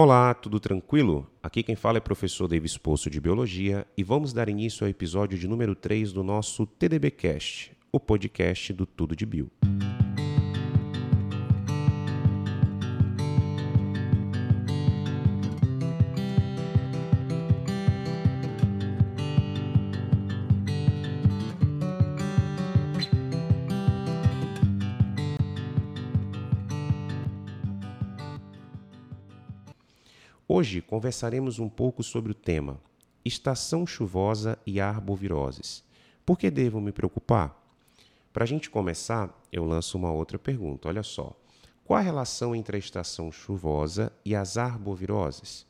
Olá, tudo tranquilo? Aqui quem fala é professor Davis Poço de Biologia e vamos dar início ao episódio de número 3 do nosso TDBcast, o podcast do Tudo de Bio. Hoje conversaremos um pouco sobre o tema estação chuvosa e arboviroses. Por que devo me preocupar? Para a gente começar, eu lanço uma outra pergunta. Olha só. Qual a relação entre a estação chuvosa e as arboviroses?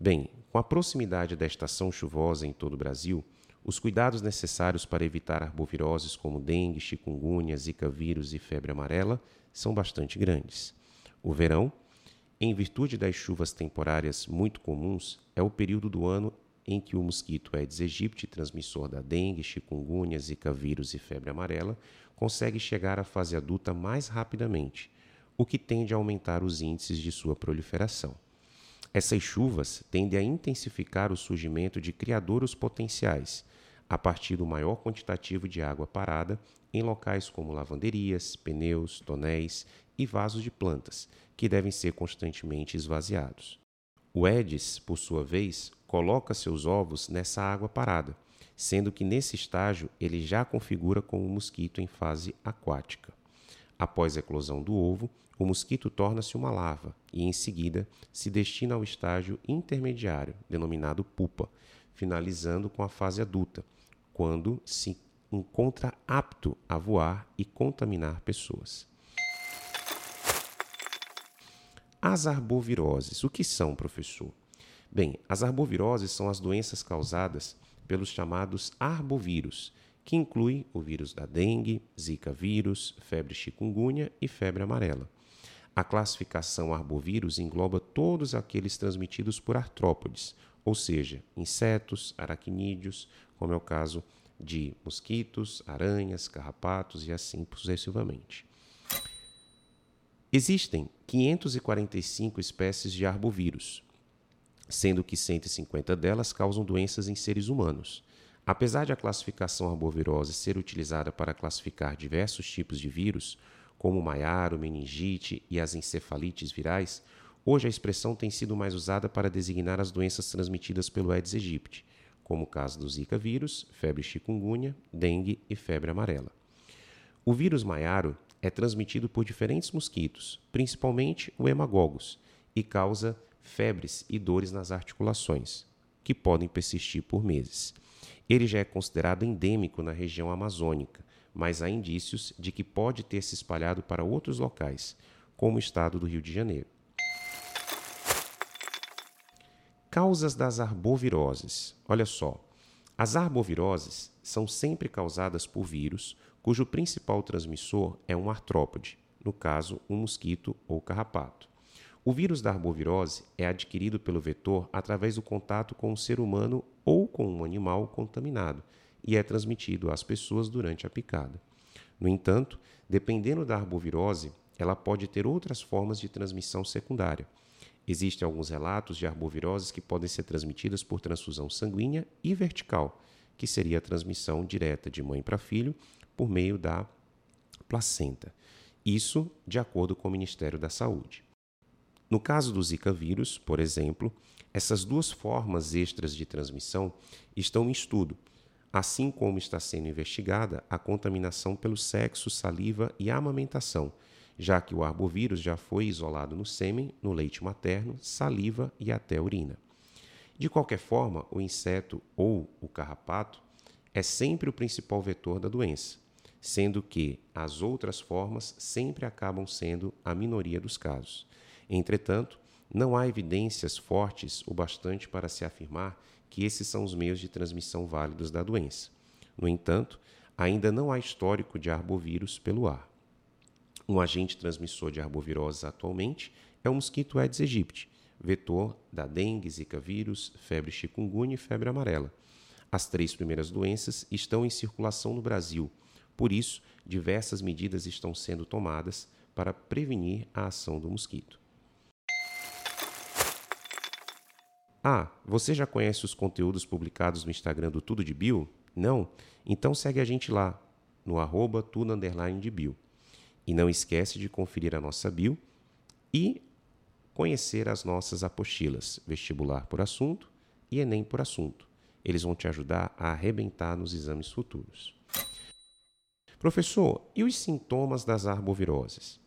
Bem, com a proximidade da estação chuvosa em todo o Brasil, os cuidados necessários para evitar arboviroses como dengue, chikungunya, zika vírus e febre amarela são bastante grandes. O verão em virtude das chuvas temporárias muito comuns, é o período do ano em que o mosquito Aedes aegypti, transmissor da dengue, chikungunya, zika vírus e febre amarela, consegue chegar à fase adulta mais rapidamente, o que tende a aumentar os índices de sua proliferação. Essas chuvas tendem a intensificar o surgimento de criadouros potenciais, a partir do maior quantitativo de água parada em locais como lavanderias, pneus, tonéis e vasos de plantas, que devem ser constantemente esvaziados. O Aedes, por sua vez, coloca seus ovos nessa água parada, sendo que nesse estágio ele já configura como um mosquito em fase aquática. Após a eclosão do ovo, o mosquito torna-se uma larva e, em seguida, se destina ao estágio intermediário, denominado pupa, finalizando com a fase adulta, quando se encontra apto a voar e contaminar pessoas. As arboviroses, o que são, professor? Bem, as arboviroses são as doenças causadas pelos chamados arbovírus, que incluem o vírus da dengue, zika vírus, febre chikungunya e febre amarela. A classificação arbovírus engloba todos aqueles transmitidos por artrópodes, ou seja, insetos, aracnídeos, como é o caso de mosquitos, aranhas, carrapatos e assim sucessivamente. Existem 545 espécies de arbovírus, sendo que 150 delas causam doenças em seres humanos. Apesar de a classificação arbovirose ser utilizada para classificar diversos tipos de vírus, como o maiaro, meningite e as encefalites virais, hoje a expressão tem sido mais usada para designar as doenças transmitidas pelo Aedes aegypti, como o caso do Zika vírus, febre chikungunya, dengue e febre amarela. O vírus maiaro é transmitido por diferentes mosquitos, principalmente o hemagogos, e causa febres e dores nas articulações, que podem persistir por meses. Ele já é considerado endêmico na região amazônica, mas há indícios de que pode ter se espalhado para outros locais, como o estado do Rio de Janeiro. Causas das arboviroses. Olha só, as arboviroses são sempre causadas por vírus cujo principal transmissor é um artrópode, no caso, um mosquito ou carrapato. O vírus da arbovirose é adquirido pelo vetor através do contato com um ser humano ou com um animal contaminado e é transmitido às pessoas durante a picada. No entanto, dependendo da arbovirose, ela pode ter outras formas de transmissão secundária. Existem alguns relatos de arboviroses que podem ser transmitidas por transfusão sanguínea e vertical, que seria a transmissão direta de mãe para filho por meio da placenta. Isso de acordo com o Ministério da Saúde. No caso do Zika vírus, por exemplo, essas duas formas extras de transmissão estão em estudo, assim como está sendo investigada a contaminação pelo sexo, saliva e amamentação, já que o arbovírus já foi isolado no sêmen, no leite materno, saliva e até urina. De qualquer forma, o inseto ou o carrapato é sempre o principal vetor da doença, sendo que as outras formas sempre acabam sendo a minoria dos casos. Entretanto, não há evidências fortes o bastante para se afirmar que esses são os meios de transmissão válidos da doença. No entanto, ainda não há histórico de arbovírus pelo ar. Um agente transmissor de arboviroses atualmente é o mosquito Aedes aegypti, vetor da dengue, zika vírus, febre chikungunya e febre amarela. As três primeiras doenças estão em circulação no Brasil por isso, diversas medidas estão sendo tomadas para prevenir a ação do mosquito. Ah, você já conhece os conteúdos publicados no Instagram do Tudo de Bio? Não? Então segue a gente lá, no arroba tudo de bio. E não esquece de conferir a nossa bio e conhecer as nossas apostilas, vestibular por assunto e Enem por assunto. Eles vão te ajudar a arrebentar nos exames futuros. Professor, e os sintomas das arboviroses?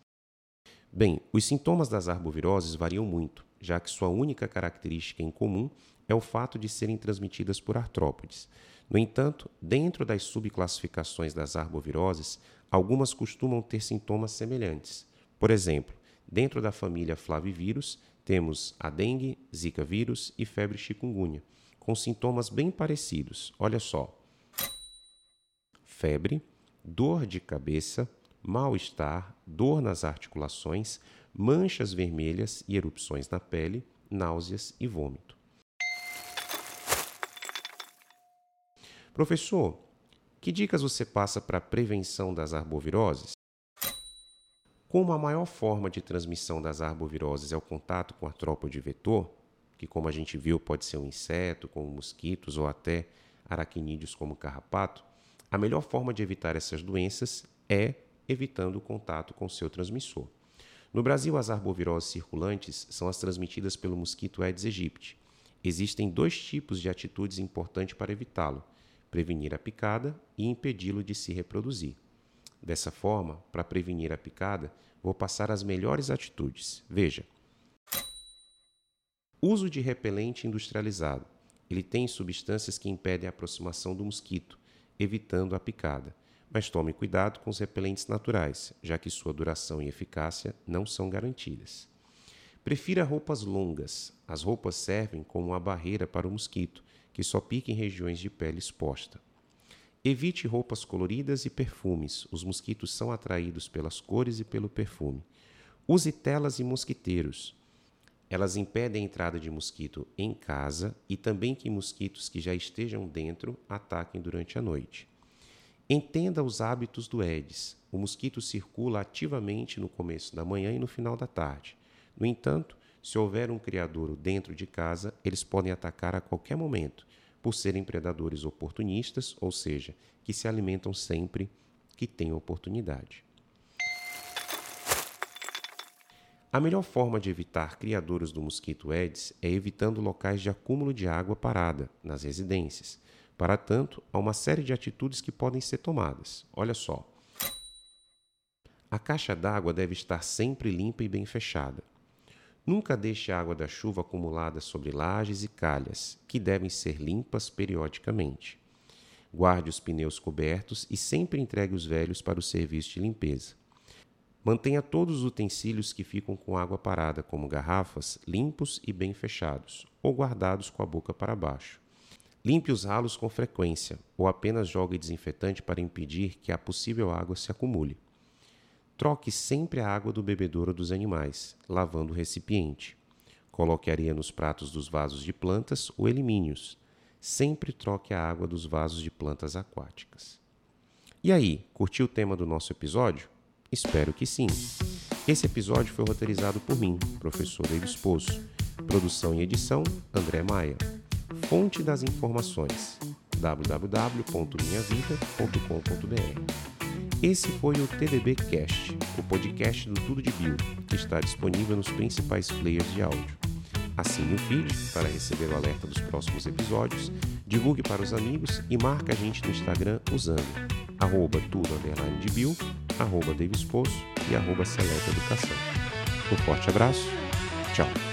Bem, os sintomas das arboviroses variam muito, já que sua única característica em comum é o fato de serem transmitidas por artrópodes. No entanto, dentro das subclassificações das arboviroses, algumas costumam ter sintomas semelhantes. Por exemplo, dentro da família Flavivírus, temos a dengue, zika vírus e febre chikungunya, com sintomas bem parecidos. Olha só: febre, dor de cabeça, mal-estar, dor nas articulações, manchas vermelhas e erupções na pele, náuseas e vômito. Professor, que dicas você passa para a prevenção das arboviroses? Como a maior forma de transmissão das arboviroses é o contato com artrópode vetor, que como a gente viu pode ser um inseto, como mosquitos ou até aracnídeos como carrapato, a melhor forma de evitar essas doenças é evitando o contato com seu transmissor. No Brasil, as arboviroses circulantes são as transmitidas pelo mosquito Aedes aegypti. Existem dois tipos de atitudes importantes para evitá-lo: prevenir a picada e impedi-lo de se reproduzir. Dessa forma, para prevenir a picada, vou passar as melhores atitudes. Veja: uso de repelente industrializado. Ele tem substâncias que impedem a aproximação do mosquito, evitando a picada mas tome cuidado com os repelentes naturais, já que sua duração e eficácia não são garantidas. Prefira roupas longas. As roupas servem como uma barreira para o mosquito, que só pica em regiões de pele exposta. Evite roupas coloridas e perfumes. Os mosquitos são atraídos pelas cores e pelo perfume. Use telas e mosquiteiros. Elas impedem a entrada de mosquito em casa e também que mosquitos que já estejam dentro ataquem durante a noite. Entenda os hábitos do Aedes. O mosquito circula ativamente no começo da manhã e no final da tarde. No entanto, se houver um criadouro dentro de casa, eles podem atacar a qualquer momento, por serem predadores oportunistas, ou seja, que se alimentam sempre que têm oportunidade. A melhor forma de evitar criadouros do mosquito Aedes é evitando locais de acúmulo de água parada nas residências para tanto, há uma série de atitudes que podem ser tomadas. Olha só. A caixa d'água deve estar sempre limpa e bem fechada. Nunca deixe a água da chuva acumulada sobre lajes e calhas, que devem ser limpas periodicamente. Guarde os pneus cobertos e sempre entregue os velhos para o serviço de limpeza. Mantenha todos os utensílios que ficam com água parada, como garrafas, limpos e bem fechados, ou guardados com a boca para baixo. Limpe os ralos com frequência ou apenas jogue desinfetante para impedir que a possível água se acumule. Troque sempre a água do bebedouro dos animais, lavando o recipiente. Coloque areia nos pratos dos vasos de plantas ou elimine-os. Sempre troque a água dos vasos de plantas aquáticas. E aí, curtiu o tema do nosso episódio? Espero que sim. Esse episódio foi roteirizado por mim, professor David Poço. Produção e edição, André Maia. Fonte das informações www.minhavida.com.br. Esse foi o TDB Cast, o podcast do Tudo de Bio, que está disponível nos principais players de áudio. Assine o feed para receber o alerta dos próximos episódios, divulgue para os amigos e marque a gente no Instagram usando arroba tudo underline de bio, arroba Davis Poço e arroba Seleta Educação. Um forte abraço, tchau!